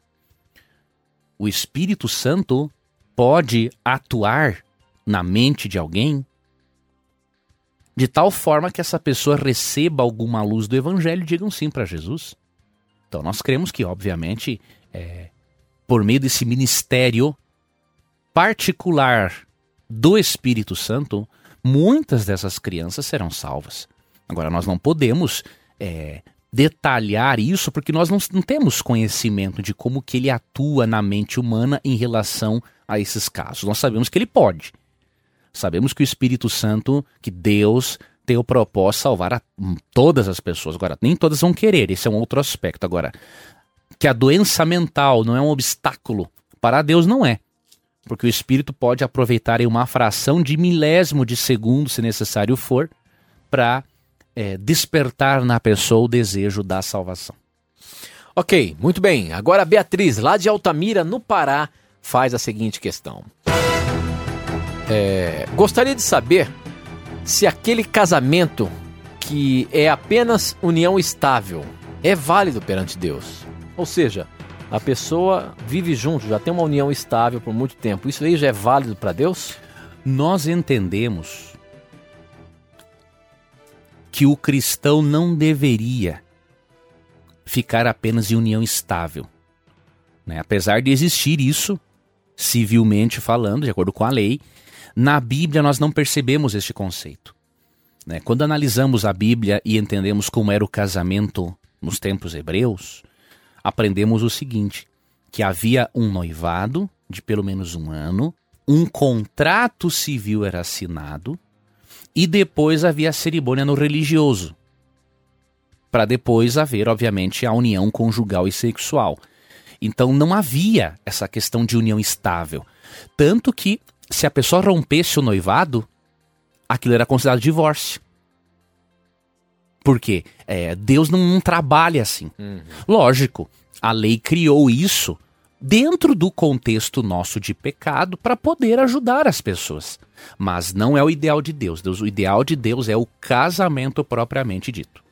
o Espírito Santo pode atuar na mente de alguém de tal forma que essa pessoa receba alguma luz do Evangelho e digam sim para Jesus. Então, nós cremos que, obviamente, é, por meio desse ministério particular do Espírito Santo, muitas dessas crianças serão salvas. Agora, nós não podemos é, detalhar isso porque nós não, não, temos conhecimento de como que ele atua na mente humana em relação a esses casos. Nós sabemos que ele pode. Sabemos que o Espírito Santo, que Deus tem o propósito de salvar a, todas as pessoas. Agora, nem todas vão querer, esse é um outro aspecto. Agora, que a doença mental não é um obstáculo, para Deus não é. Porque o espírito pode aproveitar em uma fração de milésimo de segundo, se necessário for, para é, despertar na pessoa o desejo da salvação. Ok, muito bem. Agora a Beatriz, lá de Altamira, no Pará, faz a seguinte questão. É, gostaria de saber se aquele casamento que é apenas união estável é válido perante Deus. Ou seja, a pessoa vive junto, já tem uma união estável por muito tempo. Isso aí já é válido para Deus? Nós entendemos que o cristão não deveria ficar apenas em união estável. Né? Apesar de existir isso, civilmente falando, de acordo com a lei, na Bíblia nós não percebemos este conceito. Né? Quando analisamos a Bíblia e entendemos como era o casamento nos tempos hebreus, aprendemos o seguinte: que havia um noivado de pelo menos um ano, um contrato civil era assinado e depois havia a cerimônia no religioso. Para depois haver, obviamente, a união conjugal e sexual. Então não havia essa questão de união estável. Tanto que, se a pessoa rompesse o noivado, aquilo era considerado divórcio. Por quê? É, Deus não, não, trabalha assim. Uhum. Lógico, a lei criou isso dentro do contexto nosso de pecado para poder ajudar as pessoas. Mas não é o ideal de Deus. Deus. O ideal de Deus é o casamento propriamente dito.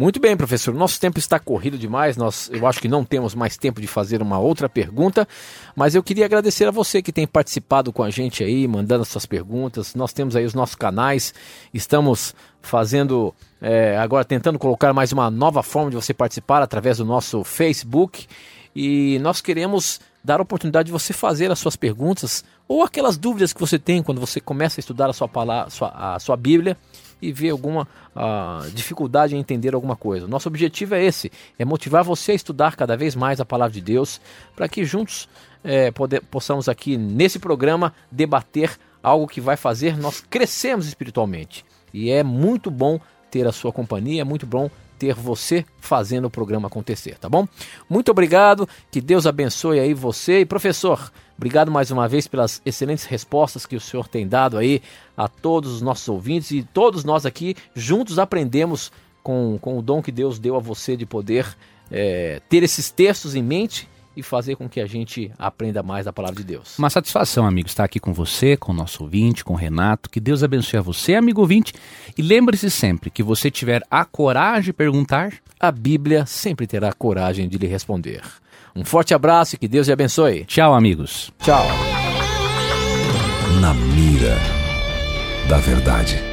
Muito bem, professor. Nosso tempo está corrido demais. Nós, eu acho que não temos mais tempo de fazer uma outra pergunta, mas eu queria agradecer a você que tem participado com a gente aí, mandando suas perguntas. Nós temos aí os nossos canais. Estamos fazendo é, agora tentando colocar mais uma nova forma de você participar através do nosso Facebook e nós queremos dar a oportunidade de você fazer as suas perguntas ou aquelas dúvidas que você tem quando você começa a estudar a sua palavra, a sua, a sua Bíblia e vê alguma uh, dificuldade em entender alguma coisa. Nosso objetivo é esse: é motivar você a estudar cada vez mais a palavra de Deus, para que juntos é, poder, possamos aqui nesse programa debater algo que vai fazer nós crescermos espiritualmente. E é muito bom ter a sua companhia, é muito bom ter você fazendo o programa acontecer, tá bom? Muito obrigado, que Deus abençoe aí você e professor. Obrigado mais uma vez pelas excelentes respostas que o senhor tem dado aí a todos os nossos ouvintes e todos nós aqui juntos aprendemos com, com o dom que Deus deu a você de poder é, ter esses textos em mente e fazer com que a gente aprenda mais da palavra de Deus. Uma satisfação, amigo, estar aqui com você, com o nosso ouvinte, com o Renato. Que Deus abençoe a você, amigo ouvinte. E lembre-se sempre que você tiver a coragem de perguntar, a Bíblia sempre terá coragem de lhe responder. Um forte abraço e que Deus lhe abençoe. Tchau, amigos. Tchau. Na mira da verdade.